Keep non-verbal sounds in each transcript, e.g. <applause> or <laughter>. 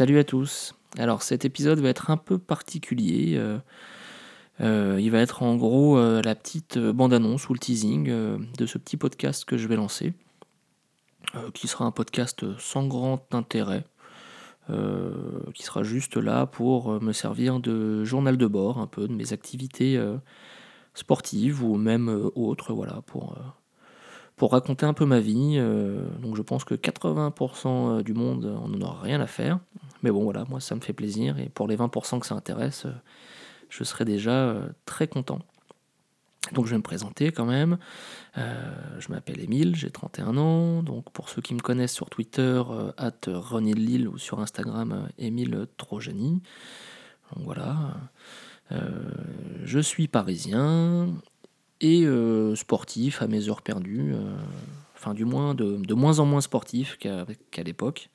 Salut à tous. Alors cet épisode va être un peu particulier. Euh, euh, il va être en gros euh, la petite bande-annonce ou le teasing de ce petit podcast que je vais lancer, qui sera un podcast sans grand intérêt, qui sera juste là pour me servir de journal de bord, un peu de mes activités sportives ou même autres, voilà, pour pour raconter un peu ma vie. Donc je pense que 80% euh, du monde on n'en aura rien à faire. Mais bon voilà, moi ça me fait plaisir. Et pour les 20% que ça intéresse, euh, je serai déjà très content. Donc je vais me présenter quand même. je m'appelle Émile, j'ai 31 ans. Donc pour ceux qui me connaissent sur Twitter, at René Lille ou sur Instagram, Émile Trojani. Donc voilà. je suis parisien et euh, sportif à mes heures perdues, euh, enfin du moins de, moins en moins sportif qu'à l'époque,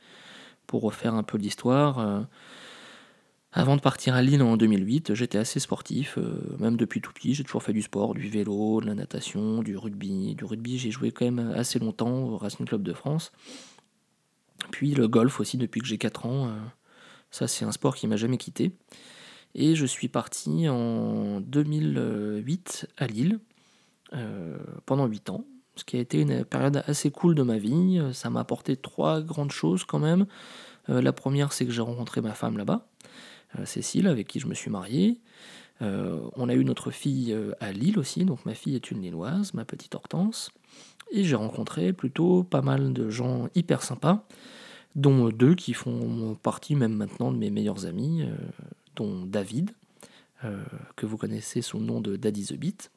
pour refaire un peu l'histoire. Euh, avant de partir à Lille en 2008, j'étais assez sportif, même depuis tout petit, j'ai toujours fait du sport, du vélo, de la natation, du rugby. Du rugby, j'ai joué quand même assez longtemps au Racing Club de France. Puis le golf aussi depuis que j'ai 4 ans. ça, c'est un sport qui m'a jamais quitté. Et je suis parti en 2008 à Lille euh, pendant 8 ans, ce qui a été une période assez cool de ma vie. Ça m'a apporté trois grandes choses quand même. Euh, la première, c'est que j'ai rencontré ma femme là-bas, euh, Cécile, avec qui je me suis marié. on a eu notre fille à Lille aussi, donc ma fille est une Lilloise, ma petite Hortense. Et j'ai rencontré plutôt pas mal de gens hyper sympas, dont deux qui font partie même maintenant de mes meilleurs amis, dont David, que vous connaissez sous le nom de Daddy the Beat,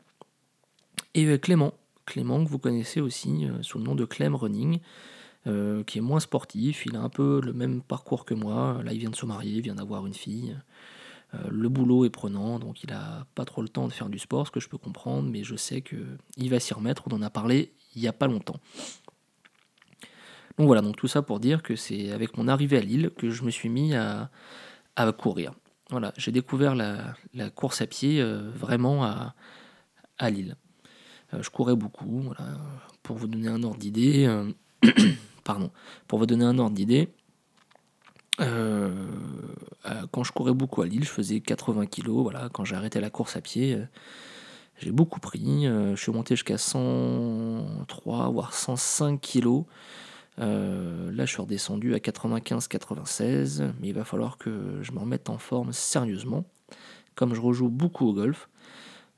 et euh, Clément, Clément que vous connaissez aussi euh, sous le nom de Clem Running, euh, qui est moins sportif, il a un peu le même parcours que moi, là il vient de se marier, il vient d'avoir une fille. le boulot est prenant, donc il n'a pas trop le temps de faire du sport, ce que je peux comprendre, mais je sais qu'il va s'y remettre, on en a parlé il n'y a pas longtemps. Donc voilà, donc tout ça pour dire que c'est avec mon arrivée à Lille que je me suis mis à, courir. Voilà, j'ai découvert la, course à pied vraiment à Lille. Euh, je courais beaucoup, pour vous donner un ordre d'idée. Euh, <clears throat> pardon, pour vous donner un ordre d'idée. Euh, quand je courais beaucoup à Lille, je faisais 80 kg. Voilà, quand j'ai arrêté la course à pied, j'ai beaucoup pris. je suis monté jusqu'à 103 voire 105 kg. là, je suis redescendu à 95-96, mais il va falloir que je me remette en forme sérieusement. Comme je rejoue beaucoup au golf,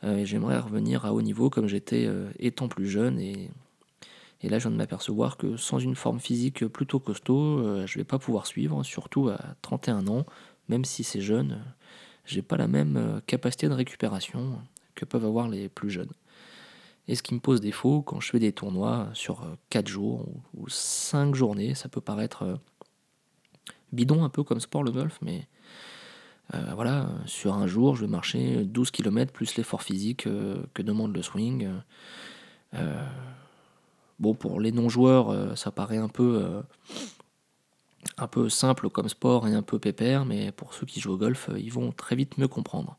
euh, j'aimerais revenir à haut niveau comme j'étais euh, étant plus jeune. Et, là, je viens de m'apercevoir que sans une forme physique plutôt costaud, euh, je vais pas pouvoir suivre, surtout à 31 ans, même si c'est jeune, j'ai pas la même capacité de récupération que peuvent avoir les plus jeunes. Et ce qui me pose défaut quand je fais des tournois sur 4 jours ou 5 journées, ça peut paraître bidon un peu comme sport le golf, mais euh, voilà, sur un jour, je vais marcher 12 km plus l'effort physique euh, que demande le swing. Euh, bon, pour les non-joueurs, ça paraît un peu, un peu simple comme sport et un peu pépère, mais pour ceux qui jouent au golf, ils vont très vite me comprendre.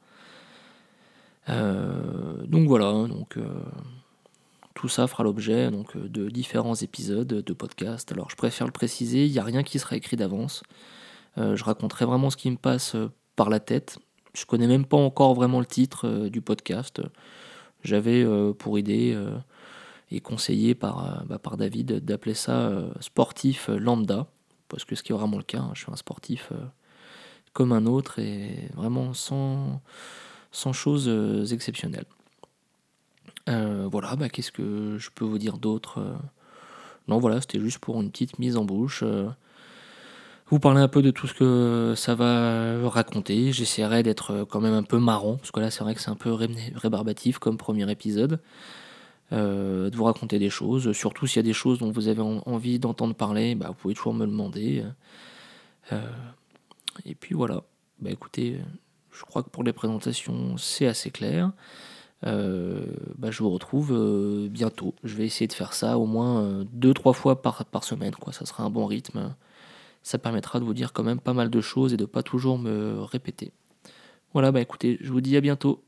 donc voilà, donc tout ça fera l'objet donc de différents épisodes de podcast. Alors je préfère le préciser, il n'y a rien qui sera écrit d'avance. je raconterai vraiment ce qui me passe par la tête. Je connais même pas encore vraiment le titre euh, du podcast. J'avais euh, pour idée euh, et conseillé par, bah, par David d'appeler ça sportif lambda, parce que ce qui est vraiment le cas, hein, je suis un sportif comme un autre et vraiment sans, sans choses exceptionnelles. voilà, bah, qu'est-ce que je peux vous dire d'autre Non, voilà, c'était juste pour une petite mise en bouche vous parler un peu de tout ce que ça va raconter. J'essaierai d'être euh, quand même un peu marrant, parce que là c'est vrai que c'est un peu rébarbatif comme premier épisode. Euh, de vous raconter des choses, surtout s'il y a des choses dont vous avez envie d'entendre parler, bah, vous pouvez toujours me demander. Euh, et puis voilà, bah, écoutez, je crois que pour les présentations c'est assez clair. bah, je vous retrouve bientôt. Je vais essayer de faire ça au moins 2-3 fois par, par semaine, quoi. ça sera un bon rythme ça permettra de vous dire quand même pas mal de choses et de pas toujours me répéter. Voilà, bah écoutez, je vous dis à bientôt.